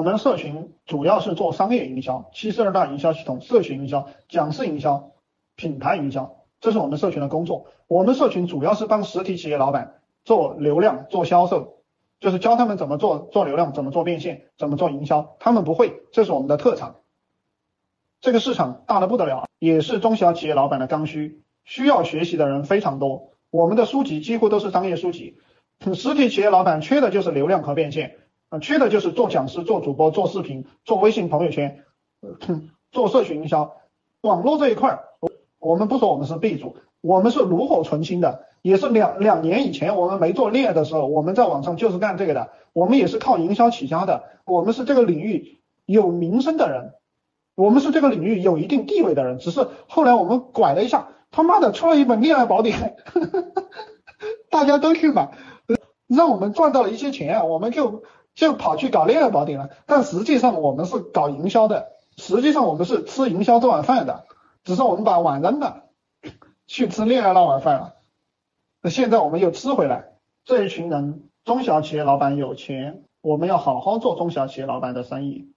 我们的社群主要是做商业营销，七十二大营销系统、社群营销、讲师营销、品牌营销，这是我们社群的工作。我们社群主要是帮实体企业老板做流量、做销售，就是教他们怎么做做流量、怎么做变现、怎么做营销，他们不会，这是我们的特长。这个市场大的不得了，也是中小企业老板的刚需，需要学习的人非常多。我们的书籍几乎都是商业书籍，实体企业老板缺的就是流量和变现。啊，缺的就是做讲师、做主播、做视频、做微信朋友圈、做社群营销、网络这一块儿，我们不说我们是 B 组，我们是炉火纯青的，也是两两年以前我们没做链的时候，我们在网上就是干这个的，我们也是靠营销起家的，我们是这个领域有名声的人，我们是这个领域有一定地位的人，只是后来我们拐了一下，他妈的出了一本恋爱宝典，大家都去买，让我们赚到了一些钱，我们就。就跑去搞恋爱宝典了，但实际上我们是搞营销的，实际上我们是吃营销这碗饭的，只是我们把碗扔了，去吃恋爱那碗饭了。那现在我们又吃回来，这一群人，中小企业老板有钱，我们要好好做中小企业老板的生意。